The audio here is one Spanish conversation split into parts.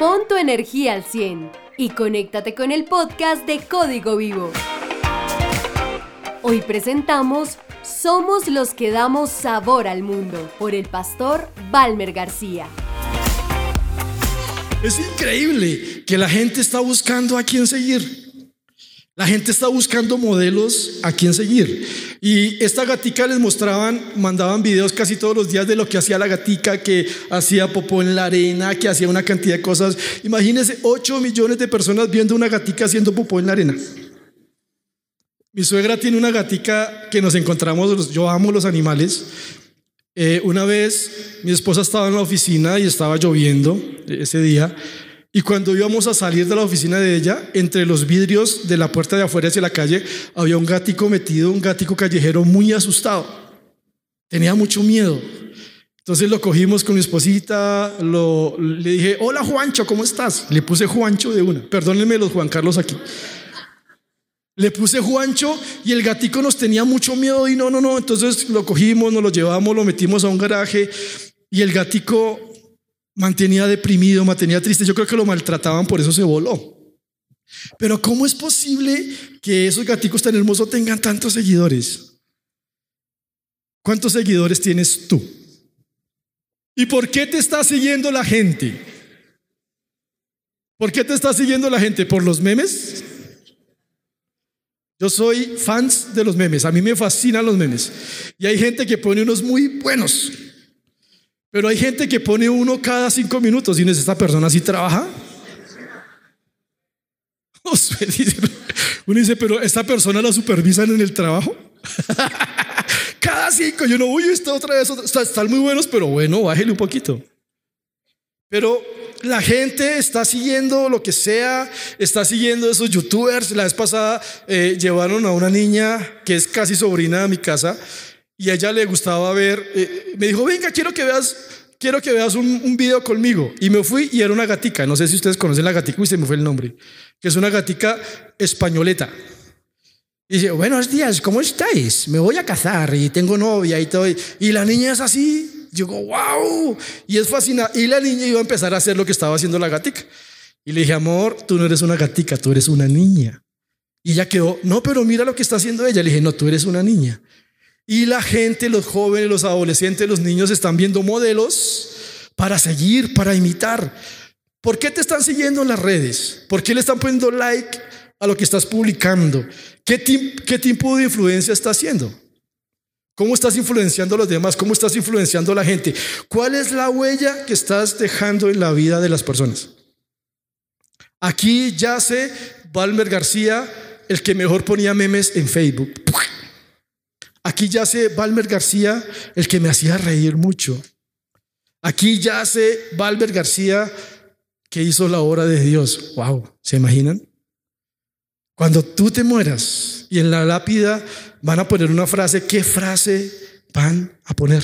Pon tu energía al 100 y conéctate con el podcast de Código Vivo. Hoy presentamos Somos los que damos sabor al mundo por el pastor Valmer García. Es increíble que la gente está buscando a quién seguir. La gente está buscando modelos a quién seguir. Y esta gatica les mostraban, mandaban videos casi todos los días de lo que hacía la gatica, que hacía popó en la arena, que hacía una cantidad de cosas. Imagínense 8 millones de personas viendo una gatica haciendo popó en la arena. Mi suegra tiene una gatica que nos encontramos, yo amo los animales. Eh, una vez mi esposa estaba en la oficina y estaba lloviendo ese día y cuando íbamos a salir de la oficina de ella, entre los vidrios de la puerta de afuera hacia la calle, había un gatico metido, un gatico callejero muy asustado. Tenía mucho miedo. Entonces lo cogimos con mi esposita, lo, le dije, hola Juancho, ¿cómo estás? Le puse Juancho de una. Perdónenme los Juan Carlos aquí. Le puse Juancho y el gatico nos tenía mucho miedo y no, no, no. Entonces lo cogimos, nos lo llevamos, lo metimos a un garaje y el gatico mantenía deprimido, mantenía triste. Yo creo que lo maltrataban, por eso se voló. Pero ¿cómo es posible que esos gaticos tan hermosos tengan tantos seguidores? ¿Cuántos seguidores tienes tú? ¿Y por qué te está siguiendo la gente? ¿Por qué te está siguiendo la gente? ¿Por los memes? Yo soy fans de los memes, a mí me fascinan los memes. Y hay gente que pone unos muy buenos. Pero hay gente que pone uno cada cinco minutos y dice, ¿esta persona sí trabaja? Uno dice, pero ¿esta persona la supervisan en el trabajo? cada cinco, yo no, uy, esta otra vez, están muy buenos, pero bueno, bájele un poquito. Pero la gente está siguiendo lo que sea, está siguiendo esos youtubers. La vez pasada eh, llevaron a una niña que es casi sobrina de mi casa y a ella le gustaba ver, eh, me dijo, venga, quiero que veas, quiero que veas un, video conmigo. Y me fui y era una gatica, no sé si ustedes conocen la gatica, y se me fue el nombre, que es una gatica españoleta. Y dice, buenos días, ¿cómo estáis? Me voy a cazar y tengo novia y todo. Y la niña es así, yo digo, wow, y es fascinante. Y la niña iba a empezar a hacer lo que estaba haciendo la gatica. Y le dije, amor, tú no eres una gatica, tú eres una niña. Y ella quedó, no, pero mira lo que está haciendo ella. Le dije, no, tú eres una niña. Y la gente, los jóvenes, los adolescentes, los niños están viendo modelos para seguir, para imitar. ¿Por qué te están siguiendo en las redes? ¿Por qué le están poniendo like a lo que estás publicando? ¿Qué, tipo de influencia estás haciendo? ¿Cómo estás influenciando a los demás? ¿Cómo estás influenciando a la gente? ¿Cuál es la huella que estás dejando en la vida de las personas? Aquí yace Valmer García, el que mejor ponía memes en Facebook. Aquí yace Valmer García, el que me hacía reír mucho. Aquí yace Valmer García, que hizo la obra de Dios. Wow, ¿se imaginan? Cuando tú te mueras y en la lápida van a poner una frase, ¿qué frase van a poner?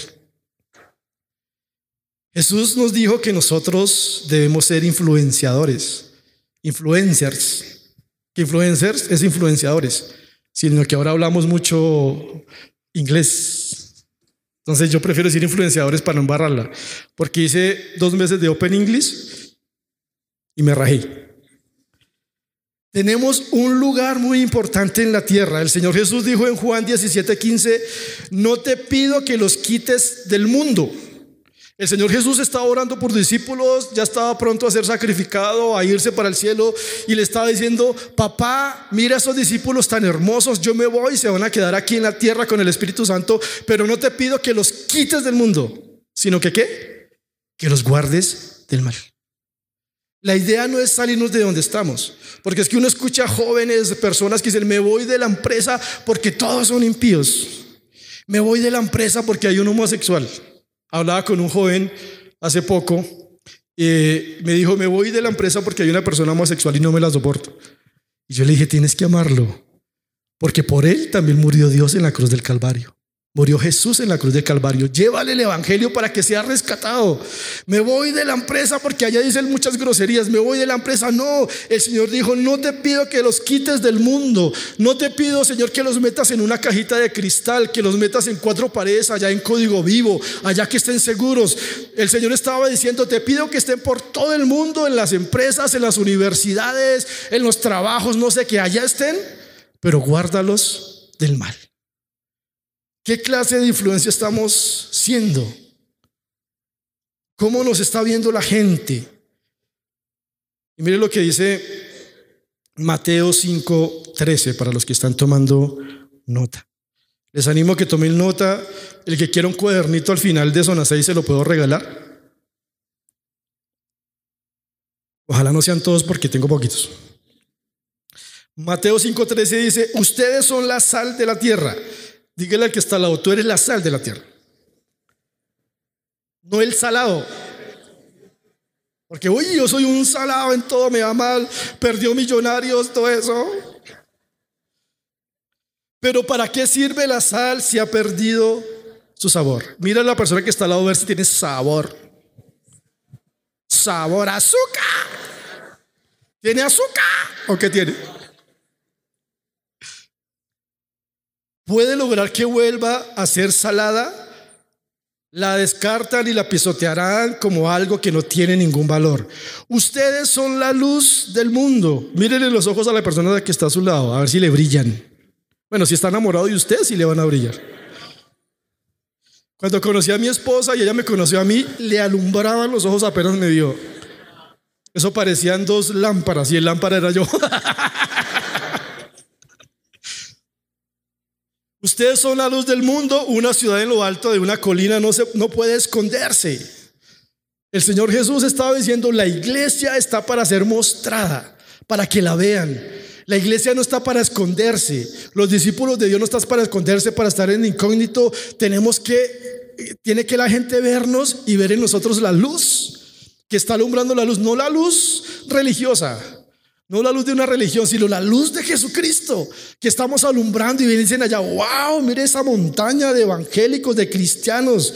Jesús nos dijo que nosotros debemos ser influenciadores, influencers. Influencers es influenciadores sino que ahora hablamos mucho inglés. Entonces yo prefiero decir influenciadores para no embarrarla, porque hice dos meses de Open English y me rajé. Tenemos un lugar muy importante en la tierra. El Señor Jesús dijo en Juan 17:15, no te pido que los quites del mundo el Señor Jesús estaba orando por discípulos, ya estaba pronto a ser sacrificado, a irse para el cielo y le estaba diciendo, papá, mira a esos discípulos tan hermosos, yo me voy, se van a quedar aquí en la tierra con el Espíritu Santo, pero no te pido que los quites del mundo, sino que qué? Que los guardes del mal. La idea no es salirnos de donde estamos, porque es que uno escucha jóvenes, personas que dicen, me voy de la empresa porque todos son impíos, me voy de la empresa porque hay un homosexual. Hablaba con un joven hace poco y me dijo, me voy de la empresa porque hay una persona homosexual y no me la soporto. Y yo le dije, tienes que amarlo, porque por él también murió Dios en la cruz del Calvario. Murió Jesús en la cruz de Calvario. Llévale el Evangelio para que sea rescatado. Me voy de la empresa porque allá dicen muchas groserías. Me voy de la empresa. No, el Señor dijo, no te pido que los quites del mundo. No te pido, Señor, que los metas en una cajita de cristal, que los metas en cuatro paredes, allá en código vivo, allá que estén seguros. El Señor estaba diciendo, te pido que estén por todo el mundo, en las empresas, en las universidades, en los trabajos, no sé, que allá estén, pero guárdalos del mal. ¿Qué clase de influencia estamos siendo? ¿Cómo nos está viendo la gente? Y mire lo que dice Mateo 5:13 para los que están tomando nota. Les animo a que tomen nota. El que quiera un cuadernito al final de zona 6 se lo puedo regalar. Ojalá no sean todos porque tengo poquitos. Mateo 5:13 dice, ustedes son la sal de la tierra. Dígale al que está al lado, tú eres la sal de la tierra. No el salado. Porque, uy, yo soy un salado en todo, me va mal, perdió millonarios, todo eso. Pero ¿para qué sirve la sal si ha perdido su sabor? Mira a la persona que está al lado a ver si tiene sabor. Sabor, azúcar. ¿Tiene azúcar o qué tiene? Puede lograr que vuelva a ser salada, la descartan y la pisotearán como algo que no tiene ningún valor. Ustedes son la luz del mundo. Mírenle los ojos a la persona que está a su lado, a ver si le brillan. Bueno, si está enamorado de usted, sí le van a brillar. Cuando conocí a mi esposa y ella me conoció a mí, le alumbraban los ojos apenas me vio. Eso parecían dos lámparas y el lámpara era yo. Ustedes son la luz del mundo, una ciudad en lo alto de una colina no, se, no puede esconderse. El Señor Jesús estaba diciendo, la iglesia está para ser mostrada, para que la vean. La iglesia no está para esconderse. Los discípulos de Dios no están para esconderse, para estar en incógnito. Tenemos que, tiene que la gente vernos y ver en nosotros la luz, que está alumbrando la luz, no la luz religiosa, no la luz de una religión, sino la luz de Jesucristo que estamos alumbrando y dicen allá, wow, mire esa montaña de evangélicos, de cristianos.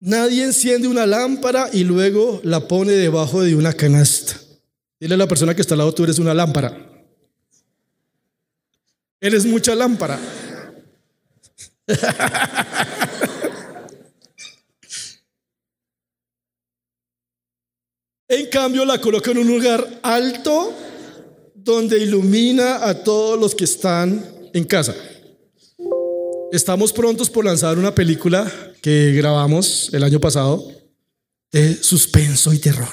Nadie enciende una lámpara y luego la pone debajo de una canasta. Dile a la persona que está al lado, tú eres una lámpara. Eres mucha lámpara. En cambio, la coloca en un lugar alto donde ilumina a todos los que están en casa. Estamos prontos por lanzar una película que grabamos el año pasado de suspenso y terror.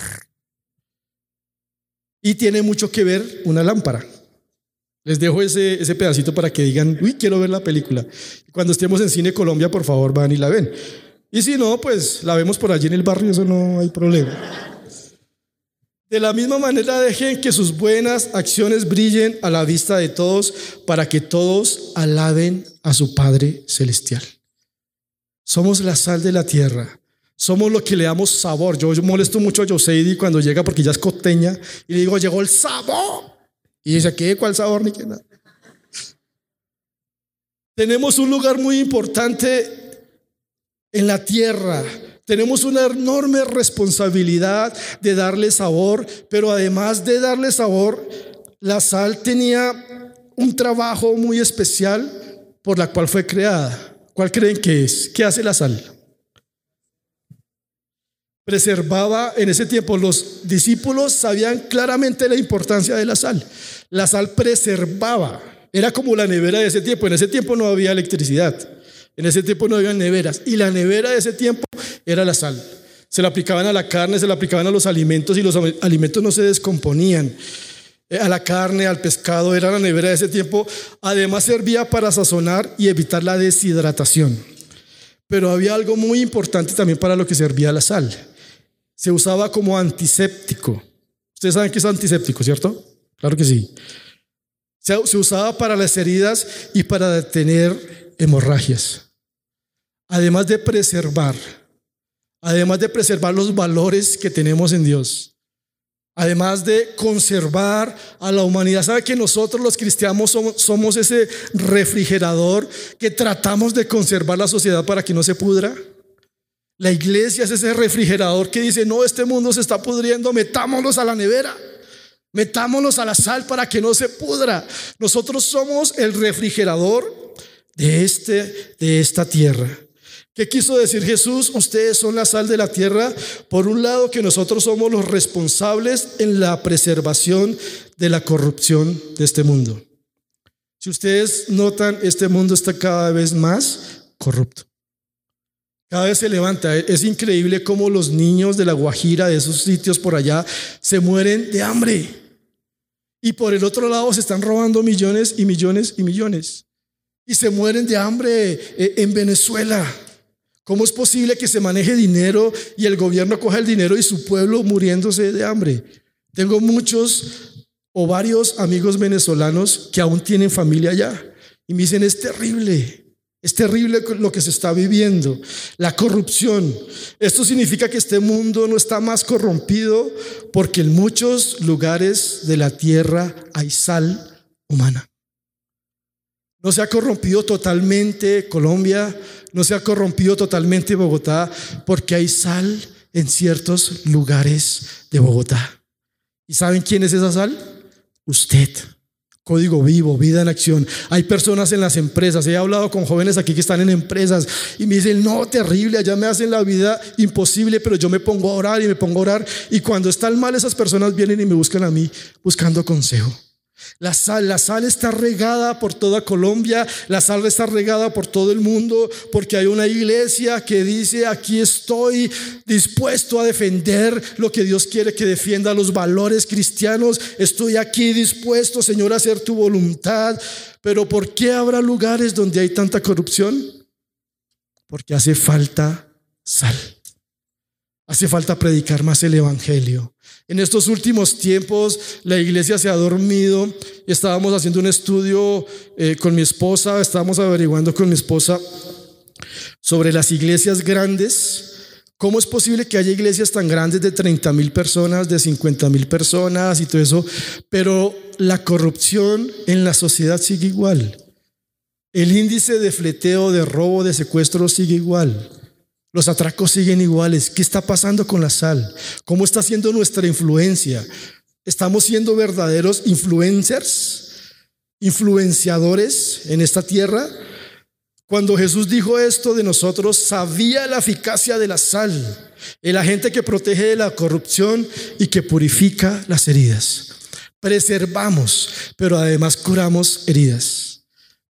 Y tiene mucho que ver una lámpara. Les dejo ese, ese pedacito para que digan, uy, quiero ver la película. Cuando estemos en Cine Colombia, por favor, van y la ven. Y si no, pues la vemos por allí en el barrio, eso no hay problema. De la misma manera dejen que sus buenas acciones brillen a la vista de todos para que todos alaben a su Padre Celestial. Somos la sal de la tierra. Somos lo que le damos sabor. Yo, molesto mucho a Joseidi cuando llega porque ya es costeña y le digo, llegó el sabor. Y dice, ¿qué? ¿Cuál sabor? Ni qué nada. Tenemos un lugar muy importante en la tierra tenemos una enorme responsabilidad de darle sabor, pero además de darle sabor, la sal tenía un trabajo muy especial por la cual fue creada. ¿Cuál creen que es? ¿Qué hace la sal? Preservaba en ese tiempo, los discípulos sabían claramente la importancia de la sal. La sal preservaba, era como la nevera de ese tiempo. En ese tiempo no había electricidad. En ese tiempo no había neveras. Y la nevera de ese tiempo era la sal. Se la aplicaban a la carne, se la aplicaban a los alimentos y los alimentos no se descomponían. Eh, a la carne, al pescado, era la nevera de ese tiempo. Además servía para sazonar y evitar la deshidratación. Pero había algo muy importante también para lo que servía la sal. Se usaba como antiséptico. Ustedes saben que es antiséptico, ¿cierto? Claro que sí. Se usaba para las heridas y para detener hemorragias. Además de preservar además de preservar los valores que tenemos en Dios, Además de conservar a la humanidad. ¿Sabe que nosotros los cristianos somos, somos, ese refrigerador que tratamos de conservar la sociedad para que no se pudra? La iglesia es ese refrigerador que dice, no, este mundo se está pudriendo, metámonos a la nevera. Metámonos a la sal para que no se pudra. Nosotros somos el refrigerador de, este, de esta tierra. ¿Qué quiso decir Jesús? Ustedes son la sal de la tierra. Por un lado, que nosotros somos los responsables en la preservación de la corrupción de este mundo. Si ustedes notan, este mundo está cada vez más corrupto. Cada vez se levanta. Es increíble cómo los niños de la Guajira, de esos sitios por allá, se mueren de hambre. Y por el otro lado se están robando millones y millones y millones. Y se mueren de hambre eh, en Venezuela. ¿Cómo es posible que se maneje dinero y el gobierno coja el dinero y su pueblo muriéndose de hambre? Tengo muchos o varios amigos venezolanos que aún tienen familia allá y me dicen, es terrible. Es terrible lo que se está viviendo, la corrupción. Esto significa que este mundo no está más corrompido porque en muchos lugares de la tierra hay sal humana. No se ha corrompido totalmente Colombia, no se ha corrompido totalmente Bogotá porque hay sal en ciertos lugares de Bogotá. ¿Y saben quién es esa sal? Usted. Código vivo, vida en acción. Hay personas en las empresas. He hablado con jóvenes aquí que están en empresas y me dicen, no, terrible, allá me hacen la vida imposible, pero yo me pongo a orar y me pongo a orar. Y cuando están mal, esas personas vienen y me buscan a mí buscando consejo. La sal, la sal está regada por toda Colombia, la sal está regada por todo el mundo, porque hay una iglesia que dice, aquí estoy dispuesto a defender lo que Dios quiere que defienda, los valores cristianos, estoy aquí dispuesto, Señor, a hacer tu voluntad. Pero ¿por qué habrá lugares donde hay tanta corrupción? Porque hace falta sal. Hace falta predicar más el Evangelio. En estos últimos tiempos la iglesia se ha dormido. Estábamos haciendo un estudio eh, con mi esposa, estábamos averiguando con mi esposa sobre las iglesias grandes. ¿Cómo es posible que haya iglesias tan grandes de 30 mil personas, de 50 mil personas y todo eso? Pero la corrupción en la sociedad sigue igual. El índice de fleteo, de robo, de secuestro sigue igual. Los atracos siguen iguales. ¿Qué está pasando con la sal? ¿Cómo está siendo nuestra influencia? ¿Estamos siendo verdaderos influencers? ¿Influenciadores en esta tierra? Cuando Jesús dijo esto de nosotros, sabía la eficacia de la sal, el agente que protege de la corrupción y que purifica las heridas. Preservamos, pero además curamos heridas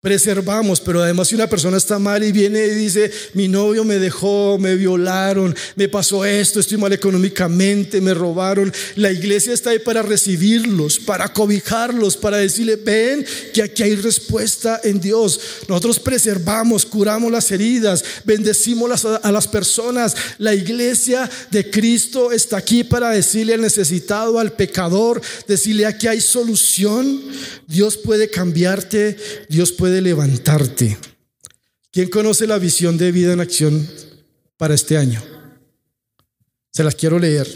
preservamos, pero además si una persona está mal y viene y dice, mi novio me dejó, me violaron, me pasó esto, estoy mal económicamente, me robaron, la iglesia está ahí para recibirlos, para cobijarlos, para decirle, ven que aquí hay respuesta en Dios. Nosotros preservamos, curamos las heridas, bendecimos a las personas. La iglesia de Cristo está aquí para decirle al necesitado, al pecador, decirle aquí hay solución. Dios puede cambiarte, Dios puede de levantarte. ¿Quién conoce la visión de vida en acción para este año? Se las quiero leer.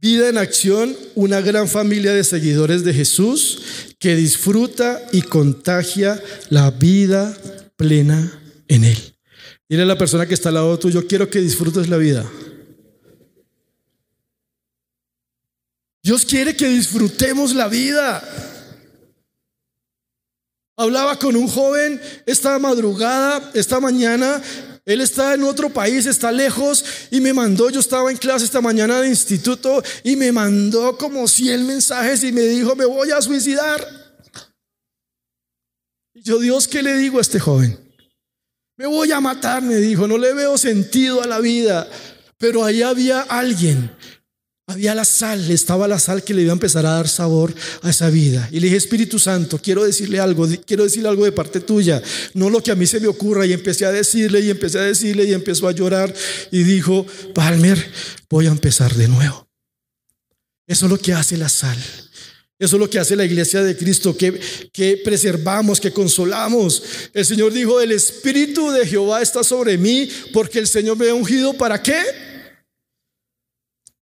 Vida en acción, una gran familia de seguidores de Jesús que disfruta y contagia la vida plena en Él. Dile a la persona que está al lado tuyo, quiero que disfrutes la vida. Dios quiere que disfrutemos la vida. Hablaba con un joven esta madrugada, esta mañana. Él está en otro país, está lejos y me mandó, yo estaba en clase esta mañana de instituto y me mandó como 100 mensajes y me dijo, me voy a suicidar. Y yo, Dios, ¿qué le digo a este joven? Me voy a matar, me dijo, no le veo sentido a la vida. Pero ahí había alguien había la sal, estaba la sal que le iba a empezar a dar sabor a esa vida. Y le dije, Espíritu Santo, quiero decirle algo, quiero decirle algo de parte tuya, no lo que a mí se me ocurra. Y empecé a decirle y empecé a decirle y empezó a llorar y dijo, Palmer, voy a empezar de nuevo. Eso es lo que hace la sal. Eso es lo que hace la iglesia de Cristo, que, que preservamos, que consolamos. El Señor dijo, el Espíritu de Jehová está sobre mí porque el Señor me ha ungido para qué?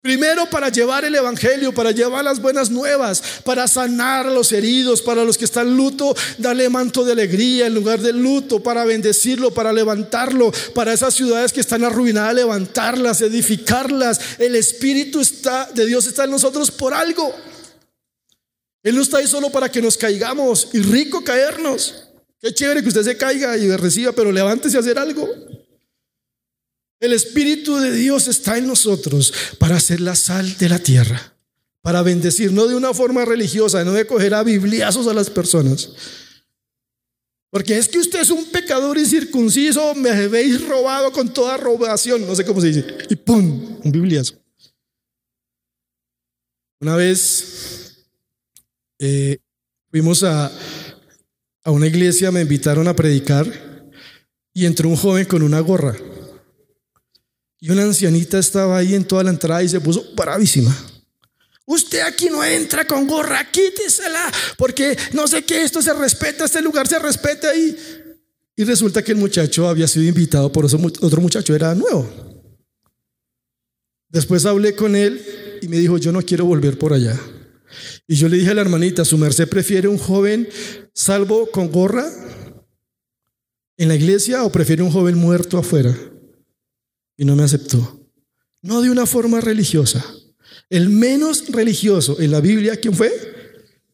Primero para llevar el Evangelio, para llevar las buenas nuevas, para sanar a los heridos, para los que están luto, darle manto de alegría en lugar del luto, para bendecirlo, para levantarlo, para esas ciudades que están arruinadas, levantarlas, edificarlas. El Espíritu está, de Dios está en nosotros por algo. Él no está ahí solo para que nos caigamos y rico caernos. Qué chévere que usted se caiga y reciba, pero levántese a hacer algo. El Espíritu de Dios está en nosotros para hacer la sal de la tierra, para bendecir, no de una forma religiosa, no de coger a bibliazos a las personas. Porque es que usted es un pecador incircunciso, me habéis robado con toda robación, no sé cómo se dice, y ¡pum! Un bibliazo. Una vez eh, fuimos a, a una iglesia, me invitaron a predicar y entró un joven con una gorra. Y una ancianita estaba ahí en toda la entrada y se puso bravísima. Usted aquí no entra con gorra, quítesela, porque no sé qué, esto se respeta, este lugar se respeta ahí. Y resulta que el muchacho había sido invitado por otro muchacho, era nuevo. Después hablé con él y me dijo, yo no quiero volver por allá. Y yo le dije a la hermanita, ¿su merced prefiere un joven salvo con gorra en la iglesia o prefiere un joven muerto afuera? Y no me aceptó. No de una forma religiosa. El menos religioso en la Biblia, ¿quién fue?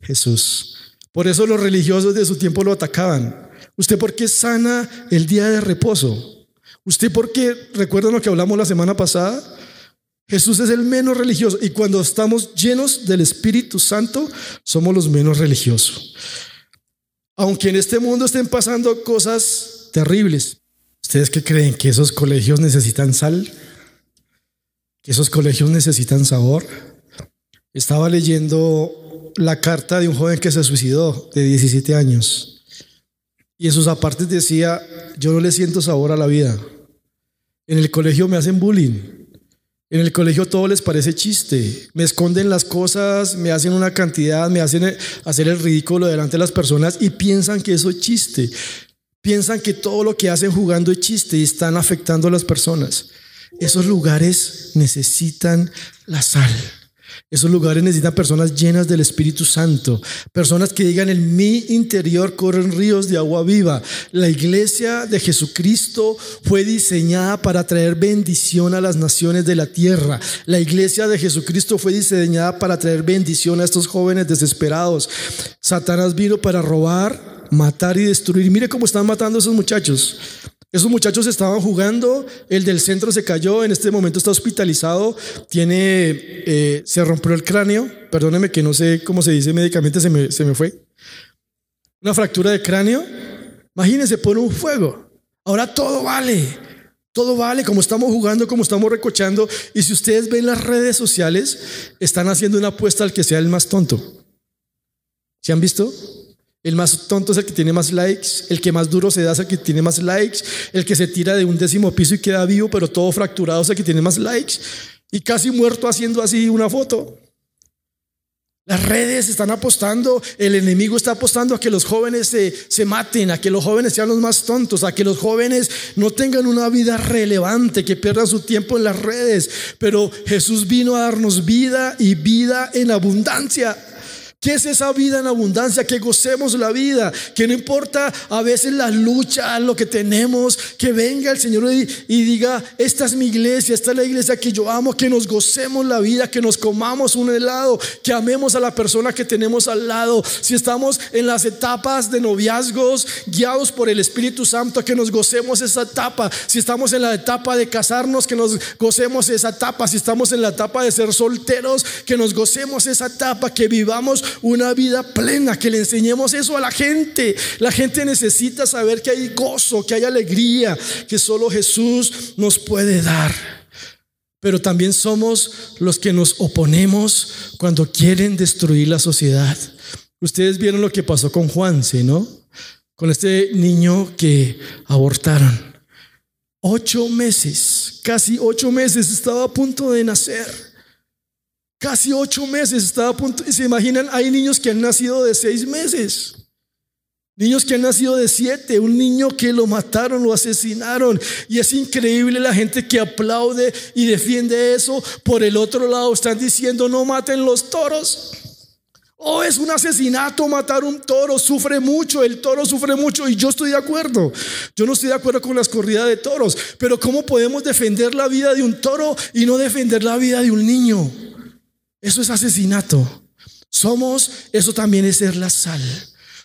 Jesús. Por eso los religiosos de su tiempo lo atacaban. ¿Usted por qué sana el día de reposo? ¿Usted por qué, recuerdan lo que hablamos la semana pasada? Jesús es el menos religioso y cuando estamos llenos del Espíritu Santo, somos los menos religiosos. Aunque en este mundo estén pasando cosas terribles, ¿Ustedes qué creen? ¿Que esos colegios necesitan sal? ¿Que esos colegios necesitan sabor? Estaba leyendo la carta de un joven que se suicidó de 17 años. Y en sus apartes decía, yo no le siento sabor a la vida. En el colegio me hacen bullying. En el colegio todo les parece chiste. Me esconden las cosas, me hacen una cantidad, me hacen hacer el ridículo delante de las personas y piensan que eso es chiste. Piensan que todo lo que hacen jugando es chiste y están afectando a las personas. Esos lugares necesitan la sal. Esos lugares necesitan personas llenas del Espíritu Santo, personas que digan en mi interior corren ríos de agua viva. La iglesia de Jesucristo fue diseñada para traer bendición a las naciones de la tierra. La iglesia de Jesucristo fue diseñada para traer bendición a estos jóvenes desesperados. Satanás vino para robar, matar y destruir. Mire cómo están matando a esos muchachos. Esos muchachos estaban jugando, el del centro se cayó, en este momento está hospitalizado, tiene, eh, se rompió el cráneo, perdóneme que no sé cómo se dice médicamente, se me, se me fue. Una fractura de cráneo. Imagínense, pone un fuego. Ahora todo vale. Todo vale, como estamos jugando, como estamos recochando. Y si ustedes ven las redes sociales, están haciendo una apuesta al que sea el más tonto. ¿Se han visto? El más tonto es el que tiene más likes, el que más duro se da es el que tiene más likes, el que se tira de un décimo piso y queda vivo, pero todo fracturado es el que tiene más likes y casi muerto haciendo así una foto. Las redes están apostando, el enemigo está apostando a que los jóvenes se, se, maten, a que los jóvenes sean los más tontos, a que los jóvenes no tengan una vida relevante, que pierdan su tiempo en las redes. Pero Jesús vino a darnos vida y vida en abundancia. ¿Qué es esa vida en abundancia? Que gocemos la vida, que no importa a veces la lucha, lo que tenemos, que venga el Señor y, diga, esta es mi iglesia, esta es la iglesia que yo amo, que nos gocemos la vida, que nos comamos un helado, que amemos a la persona que tenemos al lado. Si estamos en las etapas de noviazgos, guiados por el Espíritu Santo, que nos gocemos esa etapa. Si estamos en la etapa de casarnos, que nos gocemos esa etapa. Si estamos en la etapa de ser solteros, que nos gocemos esa etapa, que vivamos una vida plena, que le enseñemos eso a la gente. La gente necesita saber que hay gozo, que hay alegría, que solo Jesús nos puede dar. Pero también somos los que nos oponemos cuando quieren destruir la sociedad. Ustedes vieron lo que pasó con Juan, ¿sí, no? Con este niño que abortaron. Ocho meses, casi ocho meses, estaba a punto de nacer. Casi ocho meses estaba a punto. ¿Se imaginan? Hay niños que han nacido de seis meses. Niños que han nacido de siete, un niño que lo mataron, lo asesinaron. Y es increíble la gente que aplaude y defiende eso. Por el otro lado están diciendo no maten los toros. Oh, es un asesinato matar un toro, sufre mucho, el toro sufre mucho y yo estoy de acuerdo. Yo no estoy de acuerdo con las corridas de toros, pero ¿cómo podemos defender la vida de un toro y no defender la vida de un niño? Eso es asesinato. Somos, eso también es ser la sal.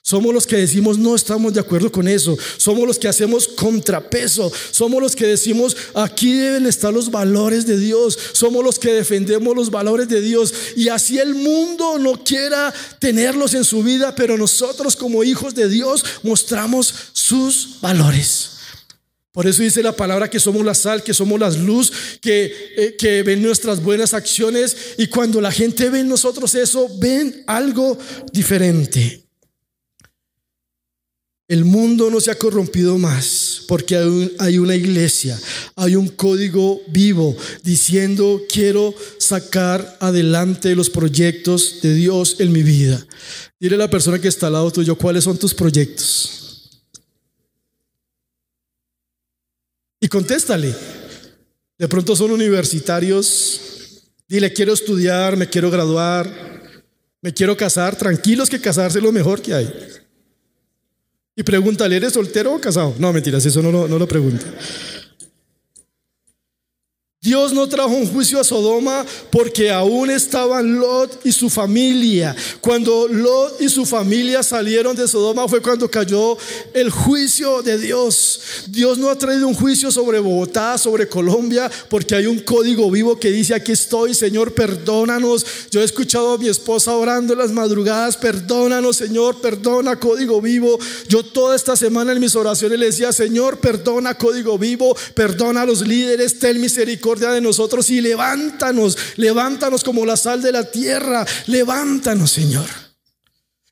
Somos los que decimos no estamos de acuerdo con eso. Somos los que hacemos contrapeso. Somos los que decimos aquí deben estar los valores de Dios. Somos los que defendemos los valores de Dios. Y así el mundo no quiera tenerlos en su vida, pero nosotros como hijos de Dios mostramos sus valores. Por eso dice la palabra que somos la sal, que somos la luz, que, eh, que ven nuestras buenas acciones. Y cuando la gente ve en nosotros eso, ven algo diferente. El mundo no se ha corrompido más porque hay, una iglesia, hay un código vivo diciendo quiero sacar adelante los proyectos de Dios en mi vida. Dile a la persona que está al lado tuyo cuáles son tus proyectos. Y contéstale. De pronto son universitarios. Dile quiero estudiar, me quiero graduar, me quiero casar. Tranquilos que casarse es lo mejor que hay. Y pregúntale, ¿eres soltero o casado? No, mentiras, eso no lo, no lo pregunta. Dios no trajo un juicio a Sodoma porque aún estaban Lot y su familia. Cuando Lot y su familia salieron de Sodoma fue cuando cayó el juicio de Dios. Dios no ha traído un juicio sobre Bogotá, sobre Colombia, porque hay un código vivo que dice, aquí estoy, Señor, perdónanos. Yo he escuchado a mi esposa orando en las madrugadas, perdónanos, Señor, perdona, código vivo. Yo toda esta semana en mis oraciones le decía, Señor, perdona, código vivo, perdona a los líderes, ten de nosotros y levántanos, levántanos como la sal de la tierra, levántanos, Señor.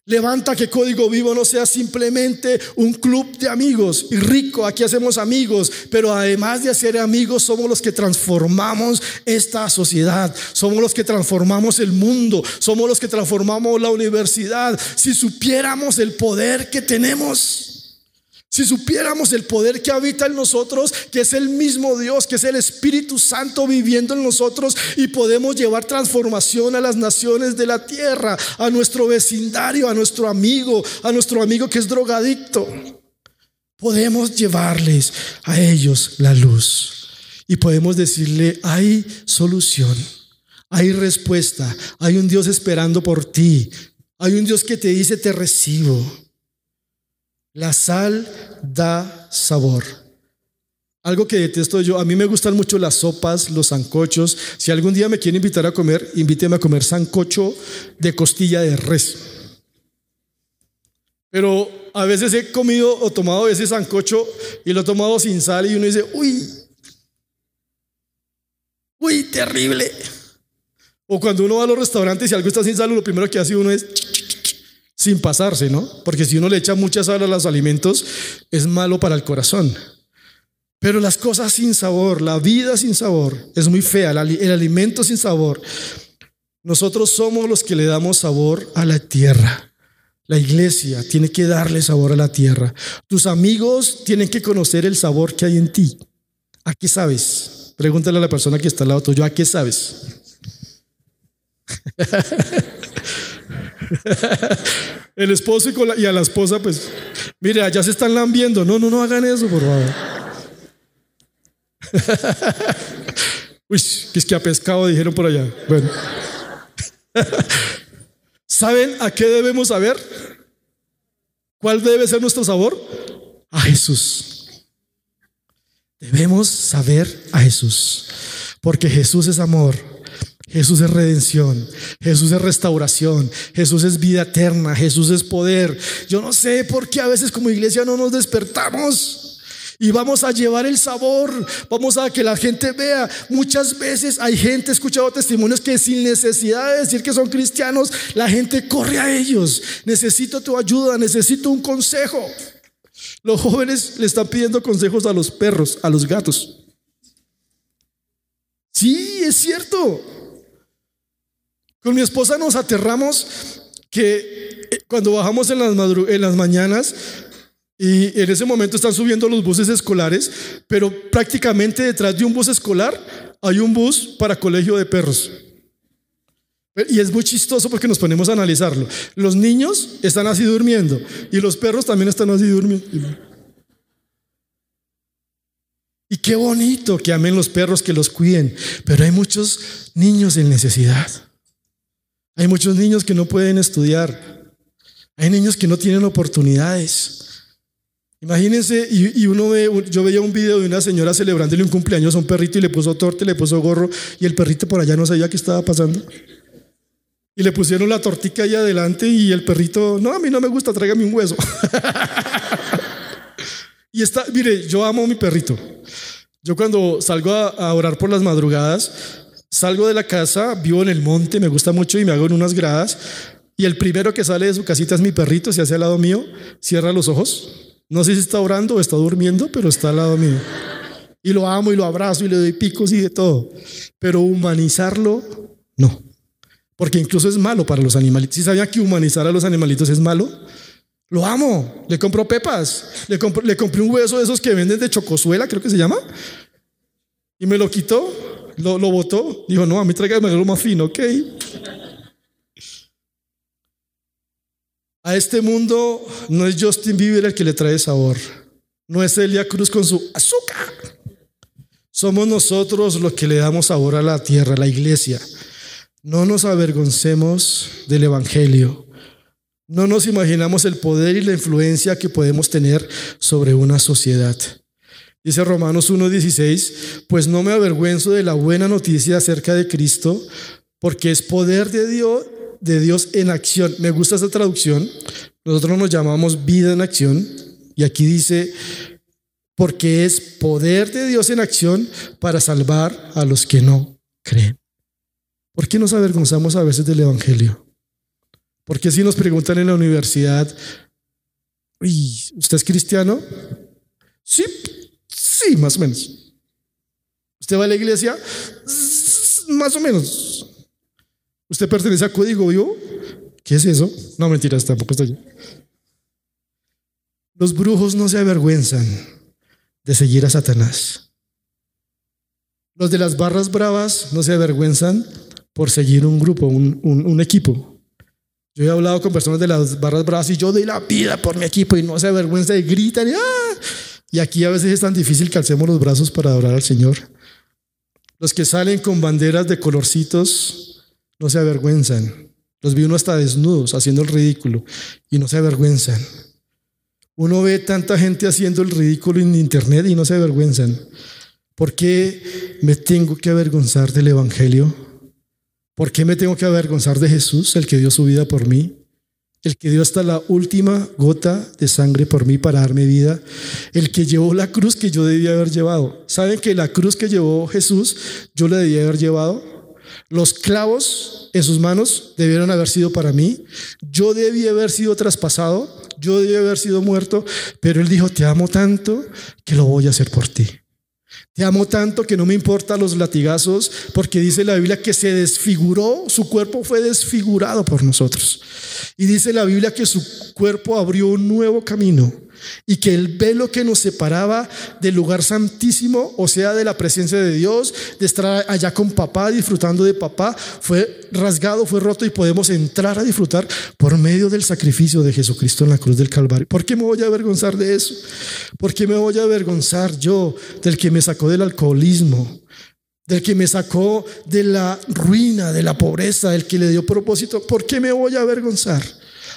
Levanta que Código Vivo no sea simplemente un club de amigos y rico, aquí hacemos amigos, pero además de hacer amigos somos los que transformamos esta sociedad, somos los que transformamos el mundo, somos los que transformamos la universidad. Si supiéramos el poder que tenemos. Si supiéramos el poder que habita en nosotros, que es el mismo Dios, que es el Espíritu Santo viviendo en nosotros y podemos llevar transformación a las naciones de la tierra, a nuestro vecindario, a nuestro amigo, a nuestro amigo que es drogadicto. Podemos llevarles a ellos la luz y podemos decirle, hay solución, hay respuesta, hay un Dios esperando por ti, hay un Dios que te dice, te recibo. La sal da sabor. Algo que detesto yo, a mí me gustan mucho las sopas, los zancochos. Si algún día me quiere invitar a comer, invíteme a comer sancocho de costilla de res. Pero a veces he comido o tomado ese sancocho y lo he tomado sin sal y uno dice, uy, uy, terrible. O cuando uno va a los restaurantes y algo está sin sal, lo primero que hace uno es sin pasarse, ¿no? Porque si uno le echa mucha sal a los alimentos, es malo para el corazón. Pero las cosas sin sabor, la vida sin sabor, es muy fea, el alimento sin sabor. Nosotros somos los que le damos sabor a la tierra. La iglesia tiene que darle sabor a la tierra. Tus amigos tienen que conocer el sabor que hay en ti. ¿A qué sabes? Pregúntale a la persona que está al lado tuyo, ¿a qué sabes? El esposo y, a la esposa, pues, mire, allá se están lambiendo. No, no, no hagan eso, por favor. Uy, es que a pescado dijeron por allá. Bueno. ¿Saben a qué debemos saber? ¿Cuál debe ser nuestro sabor? A Jesús. Debemos saber a Jesús. Porque Jesús es amor. Jesús es redención, Jesús es restauración, Jesús es vida eterna, Jesús es poder. Yo no sé por qué a veces como iglesia no nos despertamos. Y vamos a llevar el sabor, vamos a que la gente vea. Muchas veces hay gente, he escuchado testimonios que sin necesidad de decir que son cristianos, la gente corre a ellos. Necesito tu ayuda, necesito un consejo. Los jóvenes le están pidiendo consejos a los perros, a los gatos. Sí, es cierto. Con mi esposa nos aterramos que eh, Cuando bajamos en las, en las mañanas, y en ese momento están subiendo los buses escolares, pero prácticamente detrás de un bus escolar hay un bus para colegio de perros. Y es muy chistoso porque nos ponemos a analizarlo. Los niños están así durmiendo y los perros también están así durmiendo. Y qué bonito que amen los perros, que los cuiden. Pero hay muchos niños en necesidad. Hay muchos niños que no pueden estudiar. Hay niños que no tienen oportunidades. Imagínense, y, uno ve, yo veía un video de una señora celebrándole un cumpleaños a un perrito y le puso torta, le puso gorro, y el perrito por allá no sabía qué estaba pasando. Y le pusieron la tortica ahí adelante y el perrito, no, a mí no me gusta, tráigame un hueso. y está, mire, yo amo a mi perrito. Yo cuando salgo a, orar por las madrugadas, salgo de la casa, vivo en el monte, me gusta mucho y me hago en unas gradas. Y el primero que sale de su casita es mi perrito, se hace al lado mío, cierra los ojos no sé si está orando o está durmiendo, pero está al lado mío. Y lo amo y lo abrazo y le doy picos y de todo. Pero humanizarlo, no. Porque incluso es malo para los animalitos. Si sabían que humanizar a los animalitos es malo, lo amo. Le compro pepas. Le, le compré un hueso de esos que venden de chocosuela, creo que se llama. Y me lo quitó, lo, lo botó. Dijo, no, a mí tráigame lo más fino, ok. A este mundo no es Justin Bieber el que le trae sabor. No es Elia Cruz con su azúcar. Somos nosotros los que le damos sabor a la tierra, a la iglesia. No nos avergoncemos del Evangelio. No nos imaginamos el poder y la influencia que podemos tener sobre una sociedad. Dice Romanos 1.16, pues no me avergüenzo de la buena noticia acerca de Cristo, porque es poder de Dios de Dios en acción. Me gusta esta traducción. Nosotros nos llamamos vida en acción. Y aquí dice, porque es poder de Dios en acción para salvar a los que no creen. ¿Por qué nos avergonzamos a veces del Evangelio? ¿Por qué si nos preguntan en la universidad, ¿usted es cristiano? Sí, sí, más o menos. ¿Usted va a la iglesia? Más o menos. ¿Usted pertenece a Código Vivo? ¿Qué es eso? No, mentiras, tampoco está allí. Los brujos no se avergüenzan de seguir a Satanás. Los de las barras bravas no se avergüenzan por seguir un grupo, un, equipo. Yo he hablado con personas de las barras bravas y yo doy la vida por mi equipo y no se avergüenza y gritan. Y, ¡ah! Y aquí a veces es tan difícil que alcemos los brazos para adorar al Señor. Los que salen con banderas de colorcitos, no se avergüenzan. Los vi uno hasta desnudos, haciendo el ridículo, y no se avergüenzan. Uno ve tanta gente haciendo el ridículo en internet y no se avergüenzan. ¿Por qué me tengo que avergonzar del Evangelio? ¿Por qué me tengo que avergonzar de Jesús, el que dio su vida por mí? El que dio hasta la última gota de sangre por mí para darme vida. El que llevó la cruz que yo debía haber llevado. ¿Saben que la cruz que llevó Jesús yo la debía haber llevado? Los clavos en sus manos debieron haber sido para mí. Yo debía haber sido traspasado, yo debía haber sido muerto, pero Él dijo, te amo tanto que lo voy a hacer por ti. Te amo tanto que no me importan los latigazos, porque dice la Biblia que se desfiguró, su cuerpo fue desfigurado por nosotros. Y dice la Biblia que su cuerpo abrió un nuevo camino y que el velo que nos separaba del lugar santísimo, o sea, de la presencia de Dios, de estar allá con papá, disfrutando de papá, fue rasgado, fue roto y podemos entrar a disfrutar por medio del sacrificio de Jesucristo en la cruz del Calvario. ¿Por qué me voy a avergonzar de eso? ¿Por qué me voy a avergonzar yo del que me sacó del alcoholismo? del que me sacó de la ruina, de la pobreza, del que le dio propósito, ¿por qué me voy a avergonzar?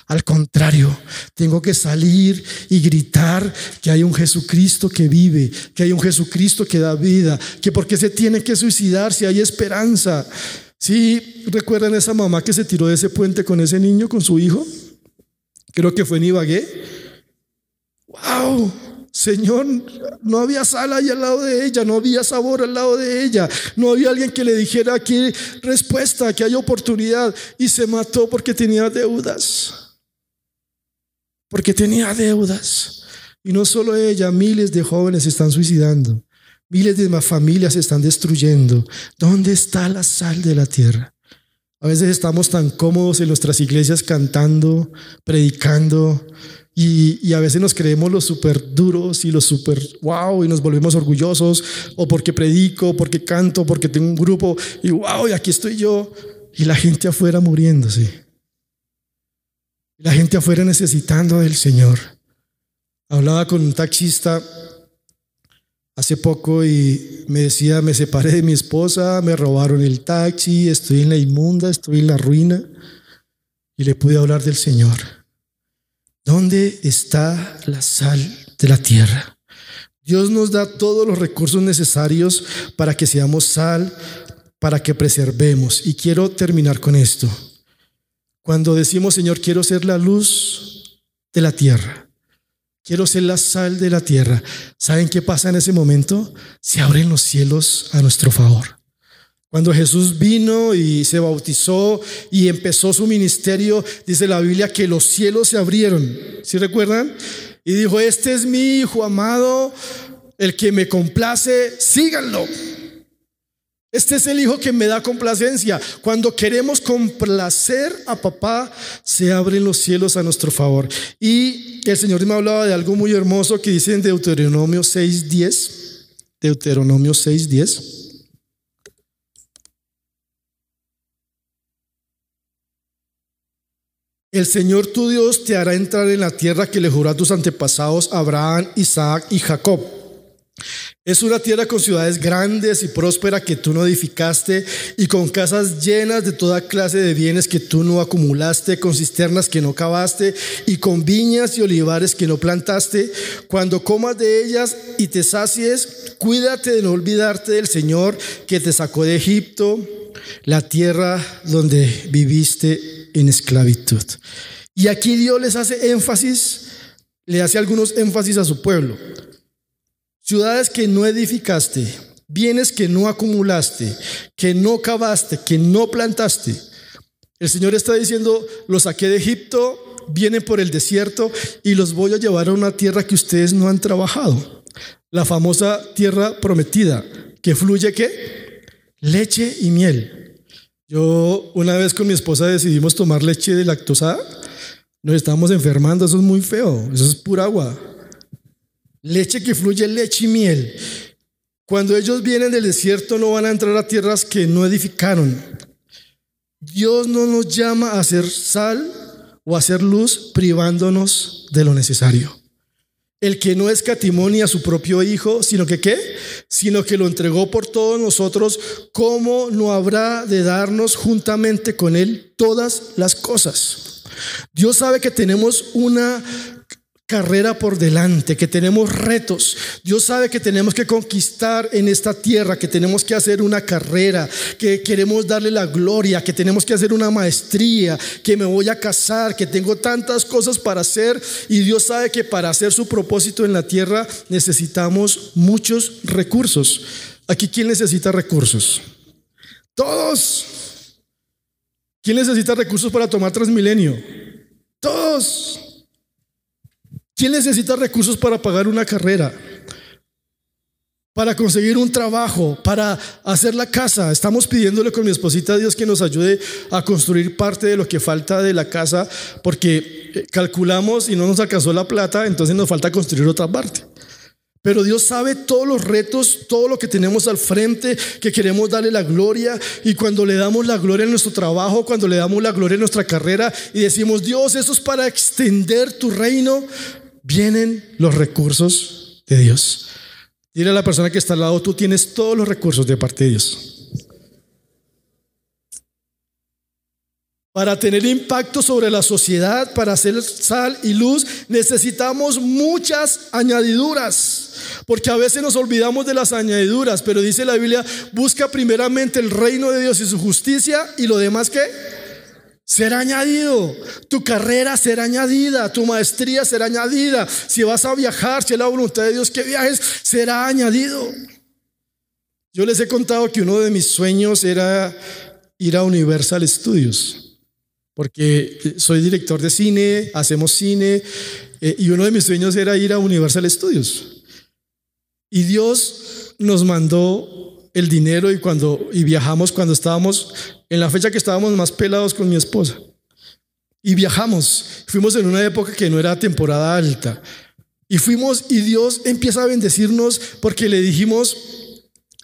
Al contrario, tengo que salir y gritar que hay un Jesucristo que vive, que hay un Jesucristo que da vida, que porque se tiene que suicidar si hay esperanza. ¿Sí recuerdan esa mamá que se tiró de ese puente con ese niño, con su hijo? Creo que fue en Ibagué. ¡Wow! Señor, no había sal ahí al lado de ella, no había sabor al lado de ella, no había alguien que le dijera aquí respuesta, que hay oportunidad y se mató porque tenía deudas porque tenía deudas. Y no solo ella, miles de jóvenes se están suicidando, miles de familias se están destruyendo. ¿Dónde está la sal de la tierra? A veces estamos tan cómodos en nuestras iglesias cantando, predicando, y, a veces nos creemos los súper duros y los súper wow y nos volvemos orgullosos, o porque predico, porque canto, porque tengo un grupo, y wow, y aquí estoy yo, y la gente afuera muriéndose. La gente afuera necesitando del Señor. Hablaba con un taxista hace poco y me decía, me separé de mi esposa, me robaron el taxi, estoy en la inmunda, estoy en la ruina. Y le pude hablar del Señor. ¿Dónde está la sal de la tierra? Dios nos da todos los recursos necesarios para que seamos sal, para que preservemos. Y quiero terminar con esto. Cuando decimos, Señor, quiero ser la luz de la tierra, Quiero ser la sal de la tierra. ¿Saben qué pasa en ese momento? Se abren los cielos a nuestro favor. Cuando Jesús vino y se bautizó y empezó su ministerio, dice la Biblia que los cielos se abrieron. ¿Sí recuerdan? Y dijo, este es mi Hijo amado, el que me complace, síganlo. Este es el hijo que me da complacencia. Cuando queremos complacer a papá, se abren los cielos a nuestro favor. Y el Señor me hablaba de algo muy hermoso que dice en Deuteronomio 6:10. Deuteronomio 6:10. El Señor tu Dios te hará entrar en la tierra que le juró a tus antepasados Abraham, Isaac y Jacob es una tierra con ciudades grandes y próspera que tú no edificaste y con casas llenas de toda clase de bienes que tú no acumulaste, con cisternas que no cavaste y con viñas y olivares que no plantaste. Cuando comas de ellas y te sacies, cuídate de no olvidarte del Señor que te sacó de Egipto, la tierra donde viviste en esclavitud. Y aquí Dios les hace énfasis, le hace algunos énfasis a su pueblo. Ciudades que no edificaste, bienes que no acumulaste, que no cavaste, que no plantaste. El Señor está diciendo, los saqué de Egipto, vienen por el desierto y los voy a llevar a una tierra que ustedes no han trabajado. La famosa tierra prometida, que fluye qué? Leche y miel. Yo una vez con mi esposa decidimos tomar leche de lactosa. Nos estábamos enfermando, eso es muy feo, eso es pura agua. Leche que fluye, leche y miel. Cuando ellos vienen del desierto no van a entrar a tierras que no edificaron. Dios no nos llama a hacer sal o a hacer luz privándonos de lo necesario. El que no escatimó ni a su propio Hijo, sino que qué? Sino que lo entregó por todos nosotros, ¿cómo no habrá de darnos juntamente con Él todas las cosas? Dios sabe que tenemos una carrera por delante, que tenemos retos. Dios sabe que tenemos que conquistar en esta tierra, que tenemos que hacer una carrera, que queremos darle la gloria, que tenemos que hacer una maestría, que me voy a casar, que tengo tantas cosas para hacer. Y Dios sabe que para hacer su propósito en la tierra necesitamos muchos recursos. Aquí, ¿quién necesita recursos? Todos. ¿Quién necesita recursos para tomar Transmilenio? Todos. ¿Quién necesita recursos para pagar una carrera? Para conseguir un trabajo, para hacer la casa. Estamos pidiéndole con mi esposita a Dios que nos ayude a construir parte de lo que falta de la casa, porque eh, calculamos y no nos alcanzó la plata, entonces nos falta construir otra parte. Pero Dios sabe todos los retos, todo lo que tenemos al frente, que queremos darle la gloria. Y cuando le damos la gloria en nuestro trabajo, cuando le damos la gloria en nuestra carrera y decimos, Dios, eso es para extender tu reino, vienen los recursos de Dios. Dile a la persona que está al lado, tú tienes todos los recursos de parte de Dios. Para tener impacto sobre la sociedad, para hacer sal y luz, necesitamos muchas añadiduras. Porque a veces nos olvidamos de las añadiduras, pero dice la Biblia, busca primeramente el reino de Dios y su justicia y lo demás que será añadido. Tu carrera será añadida, tu maestría será añadida. Si vas a viajar, si es la voluntad de Dios que viajes, será añadido. Yo les he contado que uno de mis sueños era ir a Universal Studios, porque soy director de cine, hacemos cine, eh, y uno de mis sueños era ir a Universal Studios. Y Dios nos mandó el dinero y cuando y viajamos cuando estábamos en la fecha que estábamos más pelados con mi esposa. Y viajamos. Fuimos en una época que no era temporada alta. Y fuimos y Dios empieza a bendecirnos porque le dijimos,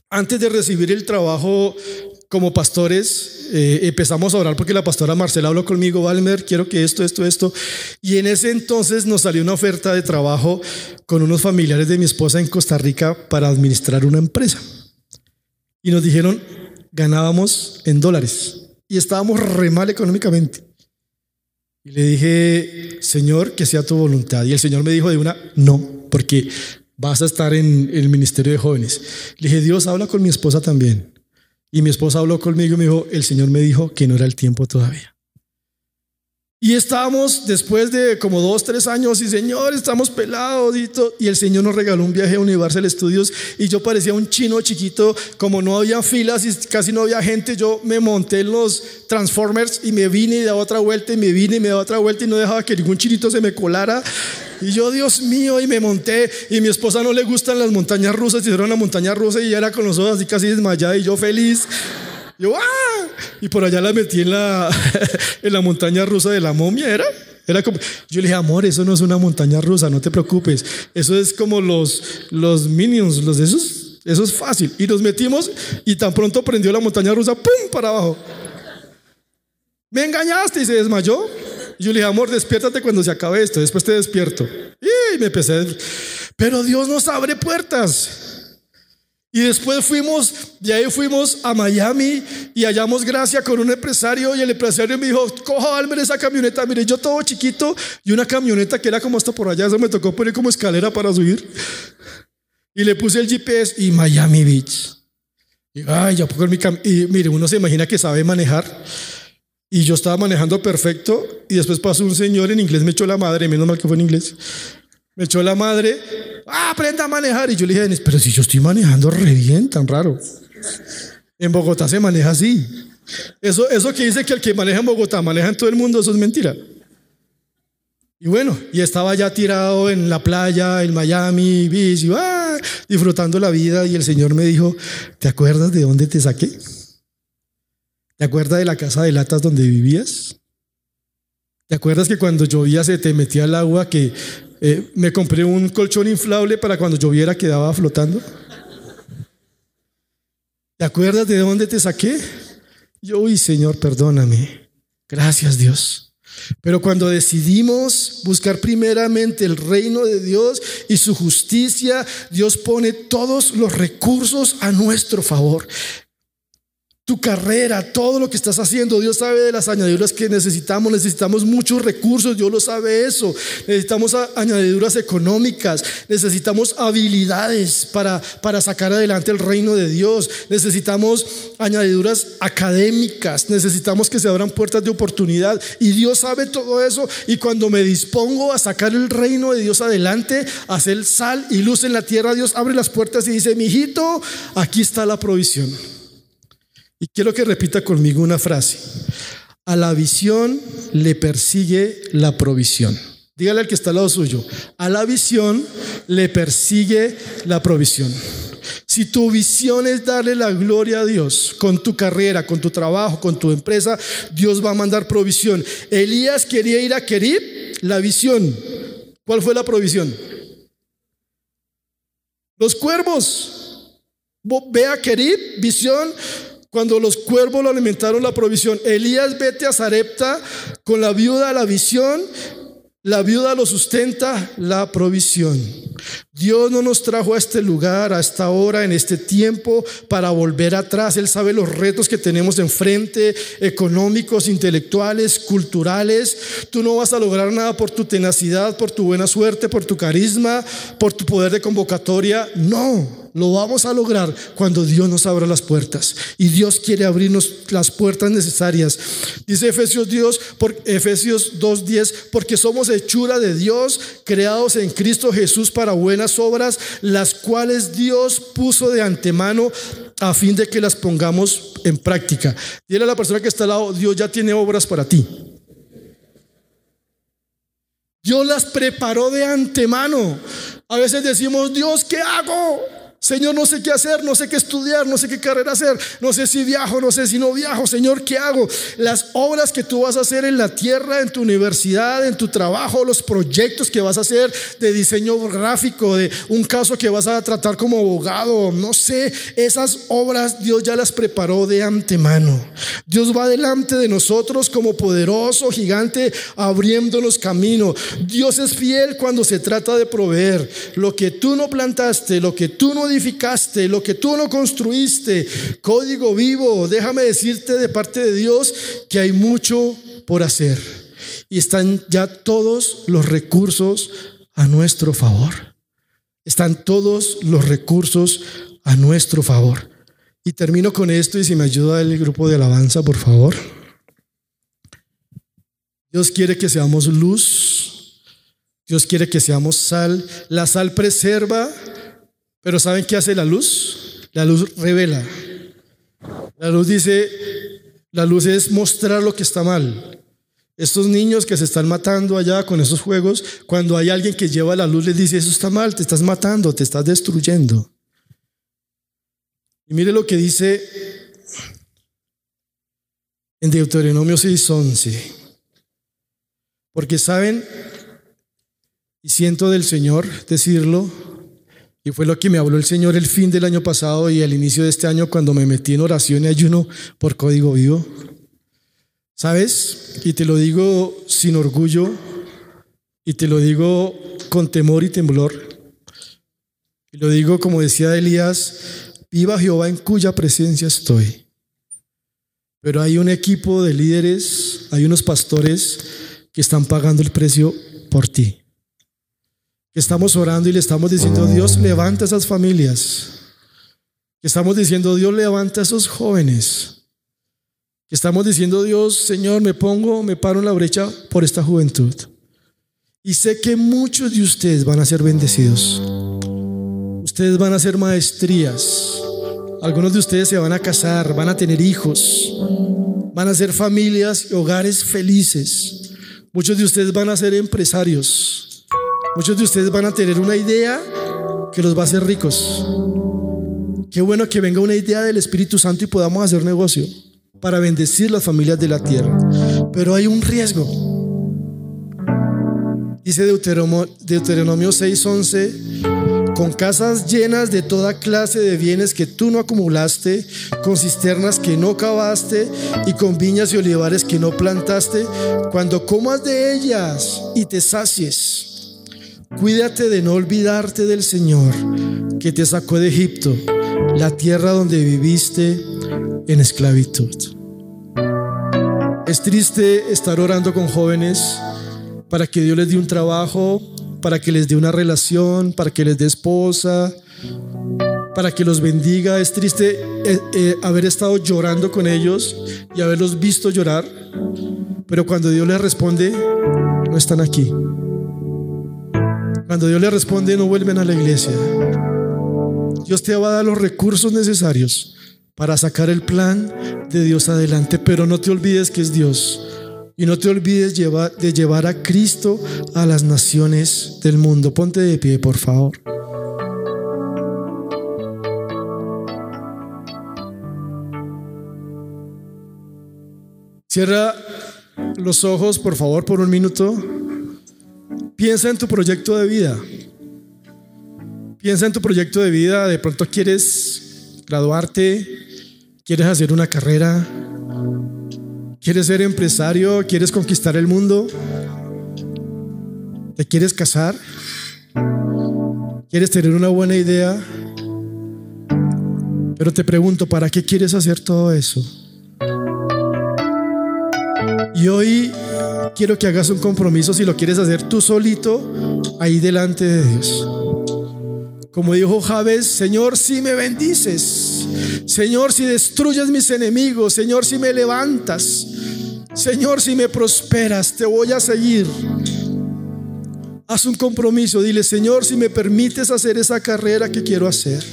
antes de recibir el trabajo como pastores, eh, empezamos a orar porque la pastora Marcela habló conmigo, Valmer, quiero que esto, esto, esto. Y en ese entonces nos salió una oferta de trabajo con unos familiares de mi esposa en Costa Rica para administrar una empresa. Y nos dijeron, ganábamos en dólares y estábamos re mal económicamente. Y le dije, Señor, que sea tu voluntad. Y el Señor me dijo de una, no, porque vas a estar en el ministerio de jóvenes. Le dije, Dios, habla con mi esposa también. Y mi esposa habló conmigo y me dijo, el Señor me dijo que no era el tiempo todavía. Y estábamos después de como dos, tres años y Señor, estamos pelados y, y el Señor nos regaló un viaje a Universal Studios y yo parecía un chino chiquito, como no había filas y casi no había gente, yo me monté en los Transformers y me vine y daba otra vuelta y me vine y me daba otra vuelta y no dejaba que ningún chinito se me colara. Y yo, Dios mío, y me monté y mi esposa no le gustan las montañas rusas, hicieron una montaña rusa y ella era con los ojos así casi desmayada y yo feliz. Yo, ¡ah! Y por allá la metí en la, en la montaña rusa de la momia, ¿era? Era como, yo le dije, amor, eso no es una montaña rusa, no te preocupes. Eso es como los, los minions, los de esos. Eso es fácil. Y nos metimos y tan pronto prendió la montaña rusa, ¡pum! para abajo. Me engañaste y se desmayó. Yo le dije, amor, despiértate cuando se acabe esto, después te despierto. Y me empecé, pero Dios nos abre puertas. Y después fuimos, de ahí fuimos a Miami y hallamos gracia con un empresario y el empresario me dijo, coja Almer esa camioneta, mire, yo todo chiquito y una camioneta que era como hasta por allá, eso me tocó poner como escalera para subir. Y le puse el GPS y Miami Beach. Y, ay, ya pongo mi y mire, uno se imagina que sabe manejar. Y yo estaba manejando perfecto y después pasó un señor en inglés, me echó la madre, menos mal que fue en inglés. Me echó la madre, ah, aprenda a manejar. Y yo le dije, pero si yo estoy manejando re bien, tan raro. En Bogotá se maneja así. Eso, eso que dice que el que maneja en Bogotá maneja en todo el mundo, eso es mentira. Y bueno, y estaba ya tirado en la playa, en Miami Beach, ah, disfrutando la vida. Y el Señor me dijo, ¿te acuerdas de dónde te saqué? ¿Te acuerdas de la casa de latas donde vivías? ¿Te acuerdas que cuando llovía se te metía el agua que eh, me compré un colchón inflable para cuando lloviera quedaba flotando. ¿Te acuerdas de dónde te saqué? Yo, uy, Señor, perdóname. Gracias, Dios. Pero cuando decidimos buscar primeramente el reino de Dios y su justicia, Dios pone todos los recursos a nuestro favor tu carrera, todo lo que estás haciendo. Dios sabe de las añadiduras que necesitamos. Necesitamos muchos recursos, Dios lo sabe eso. Necesitamos añadiduras económicas, necesitamos habilidades para, para sacar adelante el reino de Dios. Necesitamos añadiduras académicas, necesitamos que se abran puertas de oportunidad. Y Dios sabe todo eso. Y cuando me dispongo a sacar el reino de Dios adelante, hacer sal y luz en la tierra, Dios abre las puertas y dice, mi hijito, aquí está la provisión. Y quiero que repita conmigo una frase. A la visión le persigue la provisión. Dígale al que está al lado suyo. A la visión le persigue la provisión. Si tu visión es darle la gloria a Dios con tu carrera, con tu trabajo, con tu empresa, Dios va a mandar provisión. Elías quería ir a Kerib, la visión. ¿Cuál fue la provisión? Los cuervos. Ve a Kerib, visión, cuando los cuervos lo alimentaron la provisión. Elías vete a Zarepta con la viuda la visión. La viuda lo sustenta la provisión. Dios no nos trajo a este lugar, a esta hora, en este tiempo, para volver atrás. Él sabe los retos que tenemos enfrente, económicos, intelectuales, culturales. Tú no vas a lograr nada por tu tenacidad, por tu buena suerte, por tu carisma, por tu poder de convocatoria. No. Lo vamos a lograr cuando Dios nos abra las puertas. Y Dios quiere abrirnos las puertas necesarias. Dice Efesios, Dios, por, Efesios 2.10, porque somos hechura de Dios, creados en Cristo Jesús para obras, las cuales Dios puso de antemano a fin de que las pongamos en práctica. Dile a la persona que está al lado, Dios ya tiene obras para ti. Dios las preparó de antemano. A veces decimos, Dios, ¿qué hago? Señor, no sé qué hacer, no sé qué estudiar, no sé qué carrera hacer, no sé si viajo, no sé si no viajo. Señor, ¿qué hago? Las obras que tú vas a hacer en la tierra, en tu universidad, en tu trabajo, los proyectos que vas a hacer de diseño gráfico, de un caso que vas a tratar como abogado, no sé, esas obras Dios ya las preparó de antemano. Dios va delante de nosotros como poderoso gigante abriéndonos camino. Dios es fiel cuando se trata de proveer lo que tú no plantaste, lo que tú no edificaste, lo que tú no construiste, código vivo, déjame decirte de parte de Dios que hay mucho por hacer. Y están ya todos los recursos a nuestro favor. Están todos los recursos a nuestro favor. Y termino con esto y si me ayuda el grupo de alabanza, por favor. Dios quiere que seamos luz. Dios quiere que seamos sal. La sal preserva pero ¿saben qué hace la luz? La luz revela. La luz dice, la luz es mostrar lo que está mal. Estos niños que se están matando allá con esos juegos, cuando hay alguien que lleva la luz, les dice, eso está mal, te estás matando, te estás destruyendo. Y mire lo que dice en Deuteronomio 6:11. Porque saben, y siento del Señor decirlo, y fue lo que me habló el Señor el fin del año pasado y al inicio de este año cuando me metí en oración y ayuno por código vivo. ¿Sabes? Y te lo digo sin orgullo y te lo digo con temor y temblor. Y lo digo como decía Elías, viva Jehová en cuya presencia estoy. Pero hay un equipo de líderes, hay unos pastores que están pagando el precio por ti que estamos orando y le estamos diciendo, Dios levanta esas familias. Que estamos diciendo, Dios levanta a esos jóvenes. Que estamos diciendo, Dios, Señor, me pongo, me paro en la brecha por esta juventud. Y sé que muchos de ustedes van a ser bendecidos. Ustedes van a hacer maestrías. Algunos de ustedes se van a casar, van a tener hijos, van a ser familias y hogares felices. Muchos de ustedes van a ser empresarios. Muchos de ustedes van a tener una idea que los va a hacer ricos. Qué bueno que venga una idea del Espíritu Santo y podamos hacer negocio para bendecir las familias de la tierra. Pero hay un riesgo. Dice Deuteronomio, Deuteronomio 6:11, con casas llenas de toda clase de bienes que tú no acumulaste, con cisternas que no cavaste y con viñas y olivares que no plantaste, cuando comas de ellas y te sacies Cuídate de no olvidarte del Señor que te sacó de Egipto, la tierra donde viviste en esclavitud. Es triste estar orando con jóvenes para que Dios les dé un trabajo, para que les dé una relación, para que les dé esposa, para que los bendiga. Es triste eh, eh, haber estado llorando con ellos y haberlos visto llorar, pero cuando Dios les responde, no están aquí. Cuando Dios le responde, no vuelven a la iglesia. Dios te va a dar los recursos necesarios para sacar el plan de Dios adelante, pero no te olvides que es Dios. Y no te olvides de llevar a Cristo a las naciones del mundo. Ponte de pie, por favor. Cierra los ojos, por favor, por un minuto. Piensa en tu proyecto de vida. Piensa en tu proyecto de vida. De pronto quieres graduarte, quieres hacer una carrera, quieres ser empresario, quieres conquistar el mundo, te quieres casar, quieres tener una buena idea. Pero te pregunto, ¿para qué quieres hacer todo eso? Y hoy quiero que hagas un compromiso si lo quieres hacer tú solito, ahí delante de Dios. Como dijo Javes, Señor, si me bendices, Señor, si destruyes mis enemigos, Señor, si me levantas, Señor, si me prosperas, te voy a seguir. Haz un compromiso, dile, Señor, si me permites hacer esa carrera que quiero hacer,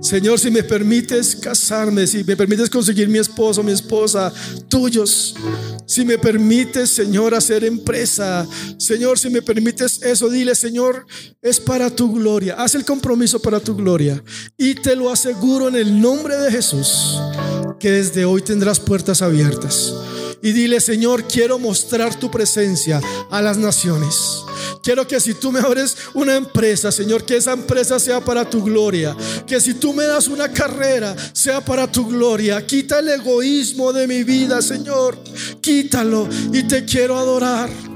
Señor, si me permites casarme, si me permites conseguir mi esposo, mi esposa, tuyos. Si me permites, Señor, hacer empresa. Señor, si me permites eso, dile, Señor, es para tu gloria. Haz el compromiso para tu gloria. Y te lo aseguro en el nombre de Jesús, que desde hoy tendrás puertas abiertas. Y dile, Señor, quiero mostrar tu presencia a las naciones. Quiero que si tú me abres una empresa, Señor, que esa empresa sea para tu gloria. Que si tú me das una carrera, sea para tu gloria. Quita el egoísmo de mi vida, Señor. Quítalo y te quiero adorar.